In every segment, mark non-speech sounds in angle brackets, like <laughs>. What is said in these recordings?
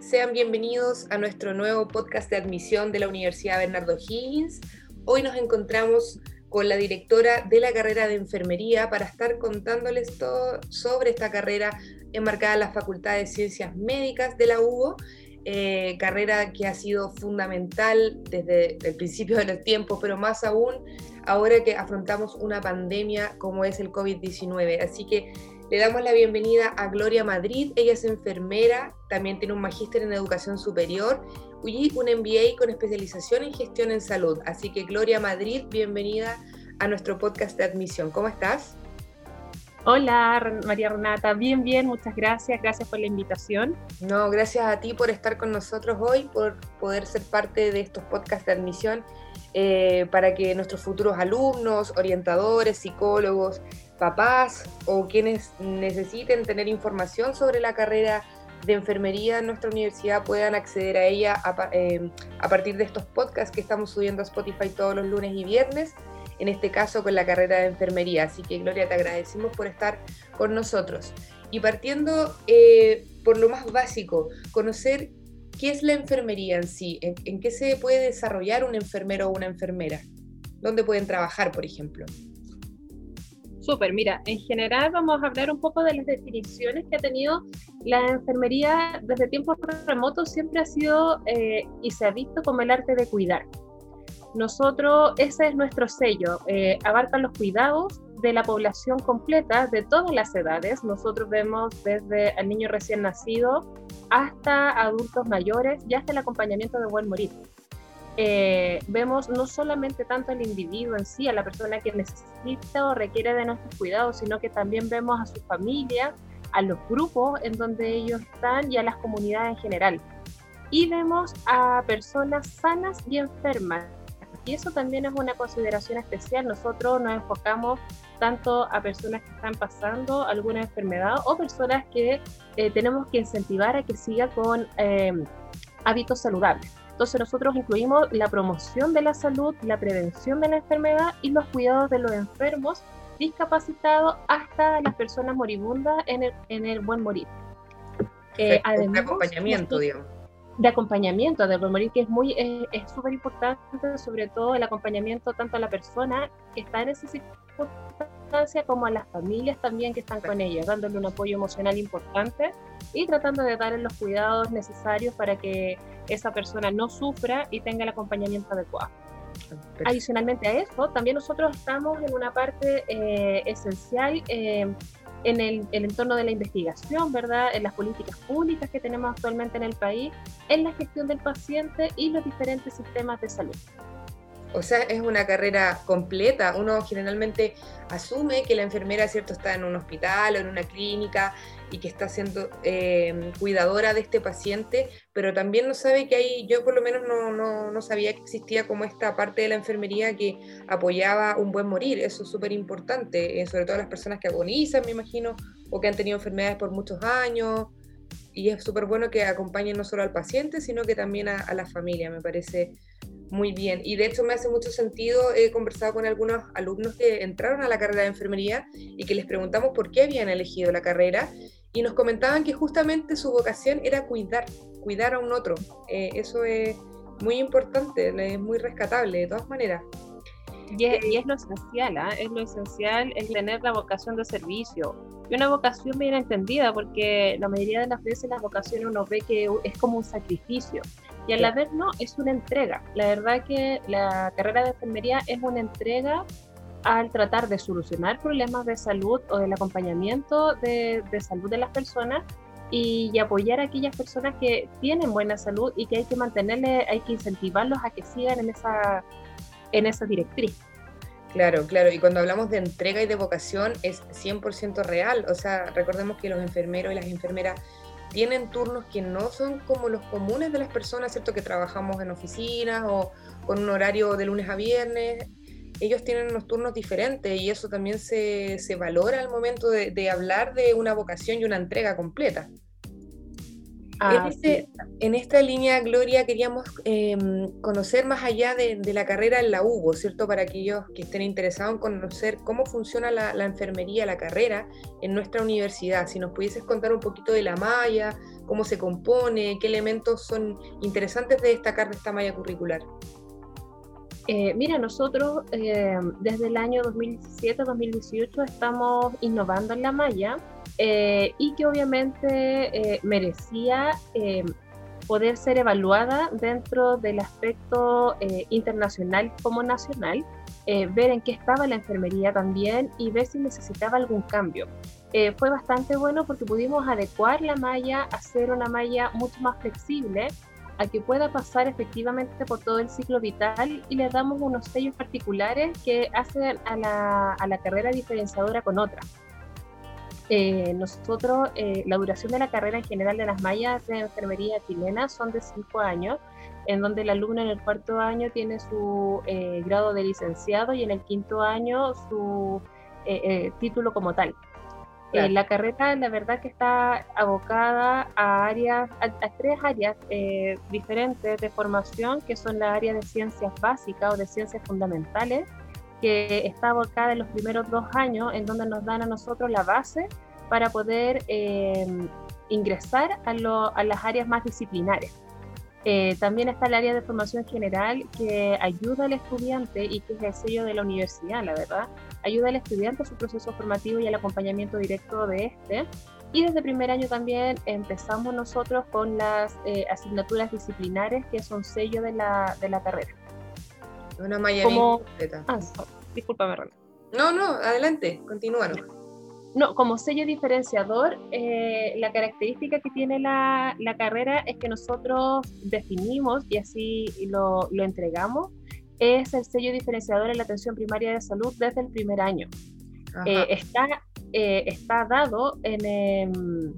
sean bienvenidos a nuestro nuevo podcast de admisión de la Universidad Bernardo Higgins. Hoy nos encontramos con la directora de la carrera de enfermería para estar contándoles todo sobre esta carrera enmarcada en la Facultad de Ciencias Médicas de la UBO, eh, carrera que ha sido fundamental desde el principio de los tiempos, pero más aún ahora que afrontamos una pandemia como es el COVID-19. Así que le damos la bienvenida a Gloria Madrid. Ella es enfermera, también tiene un magíster en educación superior y un MBA con especialización en gestión en salud. Así que Gloria Madrid, bienvenida a nuestro podcast de admisión. ¿Cómo estás? Hola María Renata, bien, bien, muchas gracias, gracias por la invitación. No, gracias a ti por estar con nosotros hoy, por poder ser parte de estos podcasts de admisión eh, para que nuestros futuros alumnos, orientadores, psicólogos, papás o quienes necesiten tener información sobre la carrera de enfermería en nuestra universidad puedan acceder a ella a, em, partir de estos podcasts que estamos subiendo a Spotify todos los lunes y viernes, en este caso con la carrera de enfermería. Así que Gloria, te agradecemos por estar con nosotros. Y partiendo eh, por lo más básico, conocer qué es la enfermería en sí, en, qué se puede desarrollar un enfermero o una enfermera, dónde pueden trabajar, por ejemplo. Súper, mira, en general vamos a hablar un poco de las definiciones que ha tenido la enfermería desde tiempos remotos, siempre ha sido eh, y se ha visto como el arte de cuidar. Nosotros, ese es nuestro sello, eh, abarca los cuidados de la población completa, de todas las edades. Nosotros vemos desde el niño recién nacido hasta adultos mayores y hasta el acompañamiento de buen morir. Eh, vemos no solamente tanto al individuo en sí, a la persona que necesita o requiere de nuestros cuidados, sino que también vemos a su familia, a los grupos en donde ellos están y a las comunidades en general. Y vemos a personas sanas y enfermas. Y eso también es una consideración especial. Nosotros nos enfocamos tanto a personas que están pasando alguna enfermedad o personas que eh, tenemos que incentivar a que siga con eh, hábitos saludables. Entonces nosotros incluimos la promoción de la salud, la prevención de la enfermedad y los cuidados de los enfermos, discapacitados hasta las personas moribundas en el, en el buen morir. Eh, de acompañamiento, digamos. De acompañamiento buen morir, que es muy es súper importante, sobre todo el acompañamiento tanto a la persona que está en esa circunstancia como a las familias también que están con ella, dándole un apoyo emocional importante y tratando de darle los cuidados necesarios para que esa persona no sufra y tenga el acompañamiento adecuado. Adicionalmente a eso, también nosotros estamos en una parte eh, esencial eh, en el, entorno de la investigación, ¿verdad? En las políticas públicas que tenemos actualmente en el país, en la gestión del paciente y los diferentes sistemas de salud. O sea, es una carrera completa. Uno generalmente asume que la enfermera, ¿cierto?, está en un hospital o en una clínica y que está siendo eh, cuidadora de este paciente, pero también no sabe que hay, yo por lo menos no, no, no sabía que existía como esta parte de la enfermería que apoyaba un buen morir. Eso es súper importante, eh, sobre todo las personas que agonizan, me imagino, o que han tenido enfermedades por muchos años. Y es súper bueno que acompañen no solo al paciente, sino que también a, a la familia, me parece muy bien, y de hecho me hace mucho sentido, he conversado con algunos alumnos que entraron a la carrera de enfermería y que les preguntamos por qué habían elegido la carrera y nos comentaban que justamente su vocación era cuidar, cuidar a un otro. Eh, eso es muy importante, es muy rescatable de todas maneras. Y es, lo esencial, ¿ah? es lo esencial, es tener la vocación de servicio. Y una vocación bien entendida, porque la mayoría de las veces las vocaciones uno ve que es como un sacrificio. Y a la vez no, es una entrega. La verdad que la carrera de enfermería es una entrega al tratar de solucionar problemas de salud o del acompañamiento de, de salud de las personas y, apoyar a aquellas personas que tienen buena salud y que hay que mantenerle, hay que incentivarlos a que sigan en esa, en esa directriz. Claro, claro, y cuando hablamos de entrega y de vocación es 100% real, o sea, recordemos que los enfermeros y las enfermeras tienen turnos que no son como los comunes de las personas, ¿cierto? Que trabajamos en oficinas o con un horario de lunes a viernes. Ellos tienen unos turnos diferentes y eso también se, se valora al momento de, de, hablar de una vocación y una entrega completa. en, este, en, esta línea, Gloria, queríamos em, conocer más allá de, la carrera en la UBO, ¿cierto? Para aquellos que estén interesados en conocer cómo funciona la, enfermería, la carrera en nuestra universidad. Si nos pudieses contar un poquito de la malla, cómo se compone, qué elementos son interesantes de destacar de esta malla curricular. Eh, mira, nosotros eh, desde el año 2017-2018 estamos innovando en la malla eh, y que obviamente merecía poder ser evaluada dentro del aspecto internacional como nacional, ver en qué estaba la enfermería también y ver si necesitaba algún cambio. fue bastante bueno porque pudimos adecuar la malla, hacer una malla mucho más flexible a que pueda pasar efectivamente por todo el ciclo vital y le damos unos sellos particulares que hacen a la, a la carrera diferenciadora con otra. Eh, nosotros, eh, la duración de la carrera en general de las mallas de enfermería chilena son de cinco años, en donde el alumno en el cuarto año tiene su eh, grado de licenciado y en el quinto año su título como tal. Eh, la carrera, la verdad que está abocada a áreas, a, tres áreas eh, diferentes de formación, que son la área de ciencias básicas o de ciencias fundamentales, que está abocada en los primeros dos años, en donde nos dan a nosotros la base para poder eh, ingresar a, a las áreas más disciplinares. Eh, también está el área de formación general que ayuda al estudiante y que es el sello de la universidad, la verdad. Ayuda al estudiante a su proceso formativo y al acompañamiento directo de este. Y desde primer año también empezamos nosotros con las eh, asignaturas disciplinares que son sello de la, de la carrera. Una malla Como... Ah, discúlpame, No, no, adelante, continúanos. No, como sello diferenciador, eh, la característica que tiene la, la, carrera es que nosotros definimos y así lo, lo, entregamos, es el sello diferenciador en la atención primaria de salud desde el primer año. Eh, está, eh, está dado en, em,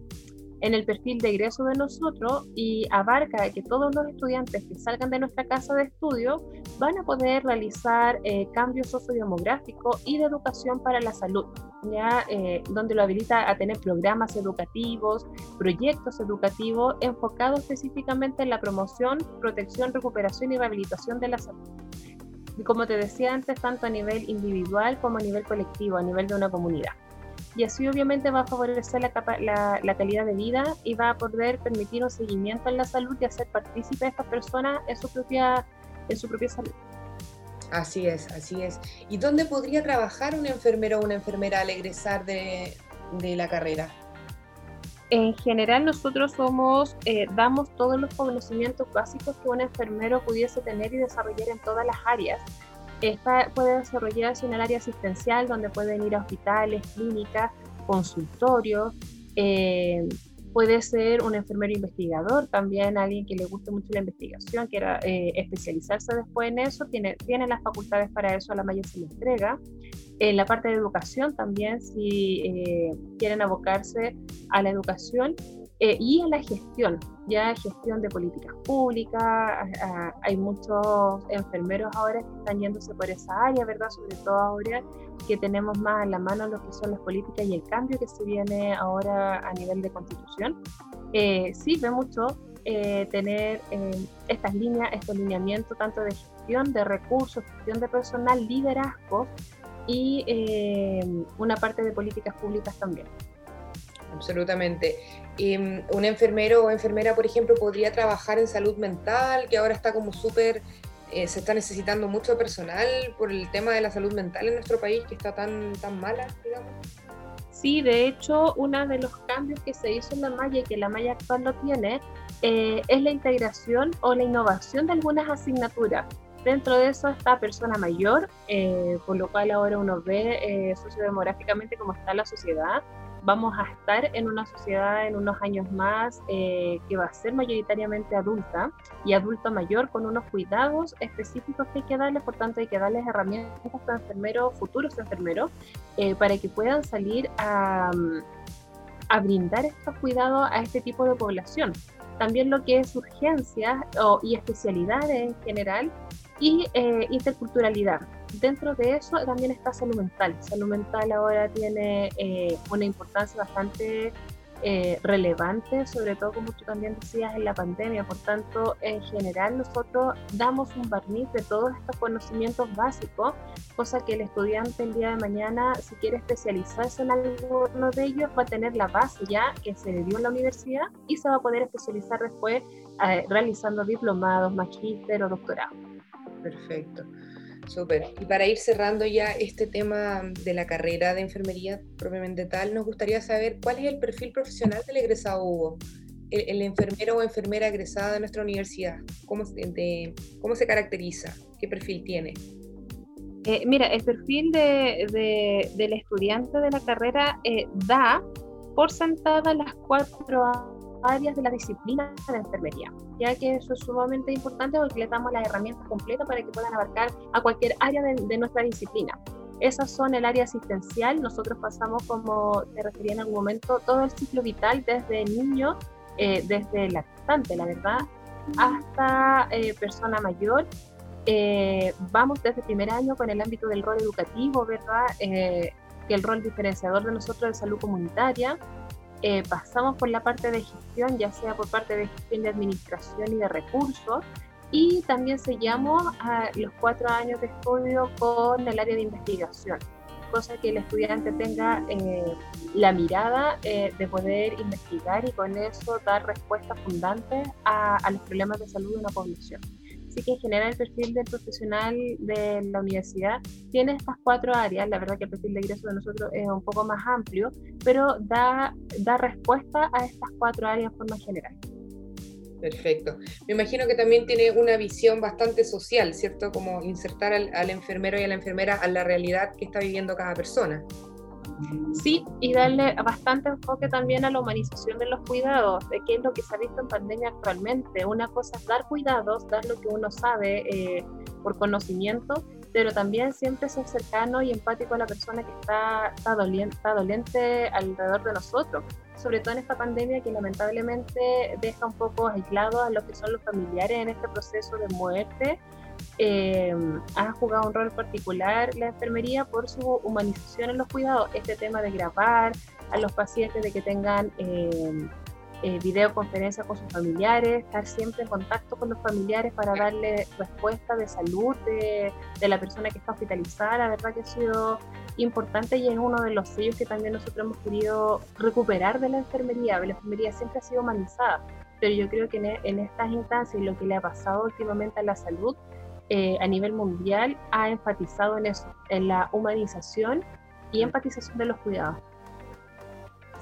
en el perfil de egreso de nosotros y abarca que todos los estudiantes que salgan de nuestra casa de estudio van a poder realizar eh, cambios sociodemográficos y de educación para la salud, ya eh, donde lo habilita a tener programas educativos, proyectos educativos enfocados específicamente en la promoción, protección, recuperación y rehabilitación de la salud. Como te decía antes, tanto a nivel individual como a nivel colectivo, a nivel de una comunidad y así obviamente va a favorecer la, la, calidad de vida y va a poder permitir un seguimiento en la salud y hacer partícipe a estas personas en su propia, en su propia salud. Así es, así es. ¿Y dónde podría trabajar un enfermero o una enfermera al egresar de, de la carrera? En general nosotros somos, eh, damos todos los conocimientos básicos que un enfermero pudiese tener y desarrollar en todas las áreas esta puede desarrollarse en el área asistencial, donde pueden ir a hospitales, clínicas, consultorios. Eh, puede ser un enfermero investigador, también alguien que le guste mucho la investigación, quiera eh, especializarse después en eso, tiene, las facultades para eso, a la mayor se le entrega. En la parte de educación también, si eh, quieren abocarse a la educación, eh, y en la gestión, ya gestión de políticas públicas, hay muchos enfermeros ahora que están yéndose por esa área, ¿verdad? Sobre todo ahora que tenemos más a la mano lo que son las políticas y el cambio que se viene ahora a nivel de constitución. Eh, sirve mucho eh, tener eh, estas líneas, estos lineamientos tanto de gestión de recursos, gestión de personal, liderazgo y una parte de políticas públicas también absolutamente. Y, mm, un enfermero o enfermera, por ejemplo, podría trabajar en salud mental, que ahora está como súper, eh, se está necesitando mucho personal por el tema de la salud mental en nuestro país, que está tan, tan mala, digamos. Sí, de hecho, uno de los cambios que se hizo en la malla y que la malla actual lo tiene, eh, es la integración o la innovación de algunas asignaturas. Dentro de eso está persona mayor, eh, por lo cual ahora uno ve sociodemográficamente cómo está la sociedad, vamos a estar en una sociedad en unos años más eh, que va a ser mayoritariamente adulta y adulta mayor con unos cuidados específicos que hay que darles, por tanto hay que darles herramientas a enfermeros, futuros enfermeros, eh, para que puedan salir a, a, brindar estos cuidados a este tipo de población. También lo que es urgencias y especialidades en general y eh, interculturalidad dentro de eso también está salud mental. Salud mental ahora tiene eh, una importancia bastante eh, relevante, sobre todo como tú también decías en la pandemia. Por tanto, en general nosotros damos un barniz de todos estos conocimientos básicos, cosa que el estudiante el día de mañana, si quiere especializarse en alguno de ellos, va a tener la base ya que se le dio en la universidad y se va a poder especializar después eh, realizando diplomados, magíster o doctorado. Perfecto. Súper. Y para ir cerrando ya este tema de la carrera de enfermería propiamente tal, nos gustaría saber cuál es el perfil profesional del egresado Hugo, el, enfermero o enfermera egresada de nuestra universidad. ¿Cómo, se caracteriza? ¿Qué perfil tiene? Eh, mira, el perfil de, del estudiante de la carrera eh, da por sentada las cuatro áreas de la disciplina de enfermería, ya que eso es sumamente importante porque le damos las herramientas completas para que puedan abarcar a cualquier área de, nuestra disciplina. Esas son el área asistencial, nosotros pasamos, como te refería en algún momento, todo el ciclo vital desde niño, eh, desde lactante, la verdad, hasta eh, persona mayor. Eh, vamos desde primer año con el ámbito del rol educativo, ¿verdad? que el rol diferenciador de nosotros de salud comunitaria, eh, pasamos por la parte de gestión, ya sea por parte de gestión de administración y de recursos, y también sellamos a los cuatro años de estudio con el área de investigación, cosa que el estudiante tenga eh, la mirada eh, de poder investigar y con eso dar respuestas fundantes a los problemas de salud de una población. Así que en general el perfil del profesional de la universidad tiene estas cuatro áreas. La verdad que el perfil de ingreso de nosotros es un poco más amplio, pero da, da respuesta a estas cuatro áreas en forma general. Perfecto. Me imagino que también tiene una visión bastante social, ¿cierto? Como insertar al, al enfermero y a la enfermera a la realidad que está viviendo cada persona. Sí, y darle bastante enfoque también a la humanización de los cuidados, de qué es lo que se ha visto en pandemia actualmente. Una cosa es dar cuidados, dar lo que uno sabe eh, por conocimiento, pero también siempre ser cercano y empático a la persona que está, está, doliente, está doliente alrededor de nosotros, sobre todo en esta pandemia que lamentablemente deja un poco aislado a lo que son los familiares en este proceso de muerte eh, ha jugado un rol particular la enfermería por su humanización en los cuidados. Este tema de grabar a los pacientes, de que tengan eh, eh, videoconferencia con sus familiares, estar siempre en contacto con los familiares para darle respuesta de salud de, de la persona que está hospitalizada, la verdad que ha sido importante y es uno de los sellos que también nosotros hemos querido recuperar de la enfermería. La enfermería siempre ha sido humanizada, pero yo creo que en, en estas instancias y lo que le ha pasado últimamente a la salud, eh, a nivel mundial ha enfatizado en eso, en la humanización y empatización de los cuidados.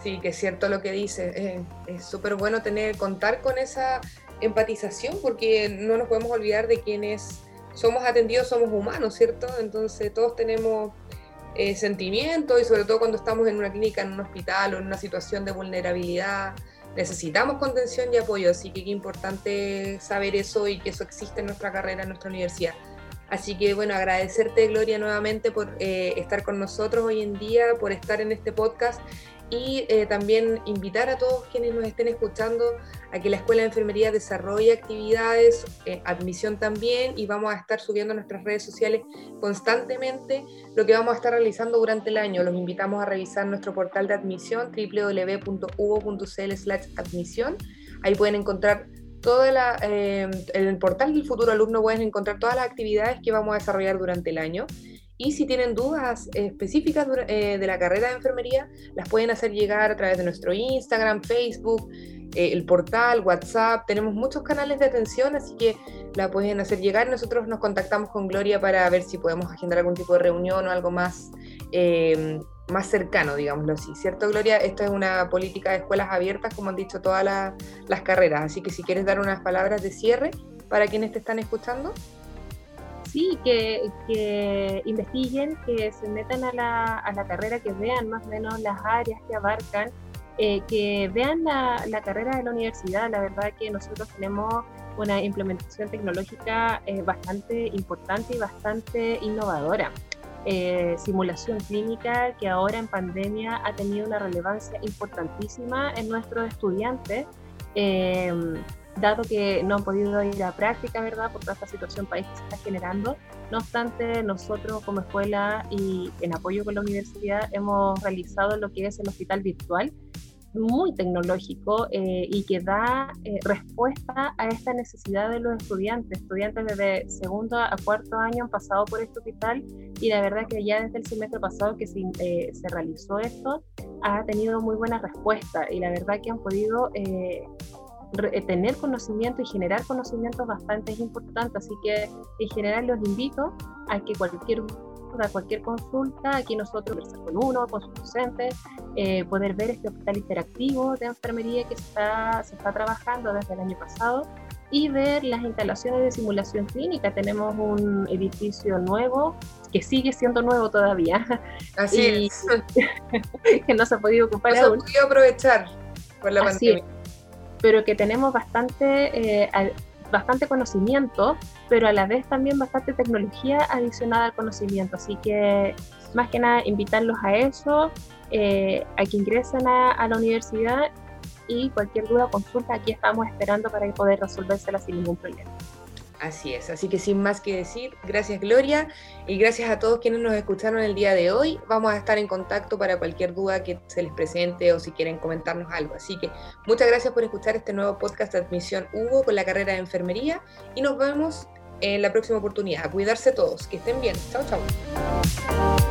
Sí, que es cierto lo que dice. Eh, es súper bueno tener, contar con esa empatización porque no nos podemos olvidar de quienes somos atendidos, somos humanos, ¿cierto? Entonces todos tenemos eh, sentimientos y sobre todo cuando estamos en una clínica, en un hospital o en una situación de vulnerabilidad, necesitamos contención y apoyo, así que qué importante saber eso y que eso existe en nuestra carrera, en nuestra universidad. Así que bueno, agradecerte Gloria nuevamente por eh, estar con nosotros hoy en día, por estar en este podcast y eh, también invitar a todos quienes nos estén escuchando a que la Escuela de Enfermería desarrolle actividades, eh, admisión también, y vamos a estar subiendo a nuestras redes sociales constantemente lo que vamos a estar realizando durante el año. Los invitamos a revisar nuestro portal de admisión www.uvo.cl/admisión. Ahí pueden encontrar todo la, eh, en el portal del futuro alumno pueden encontrar todas las actividades que vamos a desarrollar durante el año. Y si tienen dudas específicas eh, de la carrera de enfermería, las pueden hacer llegar a través de nuestro Instagram, Facebook, eh, el portal, WhatsApp. Tenemos muchos canales de atención, así que la pueden hacer llegar. Nosotros nos contactamos con Gloria para ver si podemos agendar algún tipo de reunión o algo más, eh, más cercano, digámoslo así. ¿Cierto, Gloria? Esta es una política de escuelas abiertas, como han dicho todas las carreras. Así que si quieres dar unas palabras de cierre para quienes te están escuchando sí, que, investiguen, que se metan a la, a la, carrera, que vean más o menos las áreas que abarcan, eh, que vean la, la, carrera de la universidad. La verdad que nosotros tenemos una implementación tecnológica eh, bastante importante y bastante innovadora. Eh, simulación clínica que ahora en pandemia ha tenido una relevancia importantísima en nuestros estudiantes dado que no han podido ir a práctica, ¿verdad? Por toda esta situación país que se está generando. No obstante, nosotros como escuela y en apoyo con la universidad hemos realizado lo que es el hospital virtual, muy tecnológico eh, y que da eh, respuesta a esta necesidad de los estudiantes. Estudiantes desde segundo a cuarto año han pasado por este hospital y la verdad que ya desde el semestre pasado que se, eh, se realizó esto, ha tenido muy buena respuesta y la verdad que han podido tener conocimiento y generar conocimientos bastante importantes. Así que en general los invito a que cualquier a cualquier consulta, aquí nosotros conversar con uno, con sus docentes, eh, poder ver este hospital interactivo de enfermería que está, se está trabajando desde el año pasado y ver las instalaciones de simulación clínica. Tenemos un edificio nuevo que sigue siendo nuevo todavía. Así es. <laughs> que no se ha podido ocupar no. Se ha podido aprovechar por la pandemia. Pero que tenemos bastante eh, bastante conocimiento, pero a la vez también bastante tecnología adicionada al conocimiento. Así que más que nada invitarlos a eso, eh, a que ingresen a, la universidad y cualquier duda o consulta, aquí estamos esperando para poder resolvérsela sin ningún problema. Así es, así que sin más que decir, gracias Gloria y gracias a todos quienes nos escucharon el día de hoy. Vamos a estar en contacto para cualquier duda que se les presente o si quieren comentarnos algo. Así que muchas gracias por escuchar este nuevo podcast de Admisión Hugo con la carrera de enfermería y nos vemos en la próxima oportunidad. A cuidarse todos, que estén bien. Chao, chao.